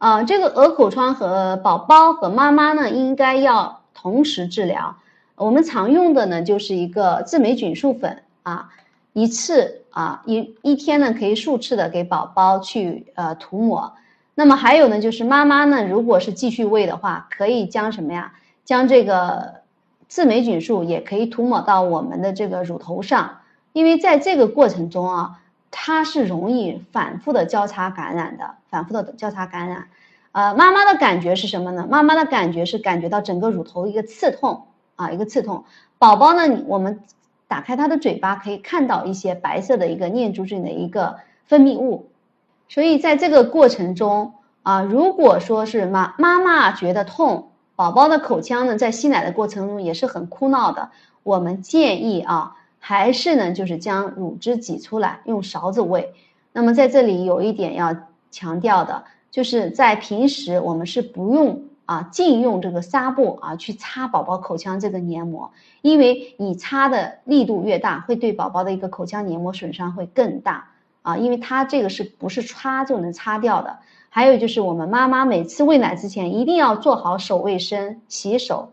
啊，这个鹅口疮和宝宝和妈妈呢，应该要同时治疗。我们常用的呢，就是一个制霉菌素粉啊，一次啊一一天呢可以数次的给宝宝去呃涂抹。那么还有呢，就是妈妈呢，如果是继续喂的话，可以将什么呀？将这个制霉菌素也可以涂抹到我们的这个乳头上，因为在这个过程中啊。它是容易反复的交叉感染的，反复的交叉感染，呃，妈妈的感觉是什么呢？妈妈的感觉是感觉到整个乳头一个刺痛啊，一个刺痛。宝宝呢，我们打开他的嘴巴可以看到一些白色的一个念珠菌的一个分泌物，所以在这个过程中啊，如果说是妈妈妈觉得痛，宝宝的口腔呢在吸奶的过程中也是很哭闹的，我们建议啊。还是呢，就是将乳汁挤出来，用勺子喂。那么在这里有一点要强调的，就是在平时我们是不用啊禁用这个纱布啊去擦宝宝口腔这个黏膜，因为你擦的力度越大，会对宝宝的一个口腔黏膜损伤会更大啊，因为它这个是不是擦就能擦掉的？还有就是我们妈妈每次喂奶之前一定要做好手卫生，洗手。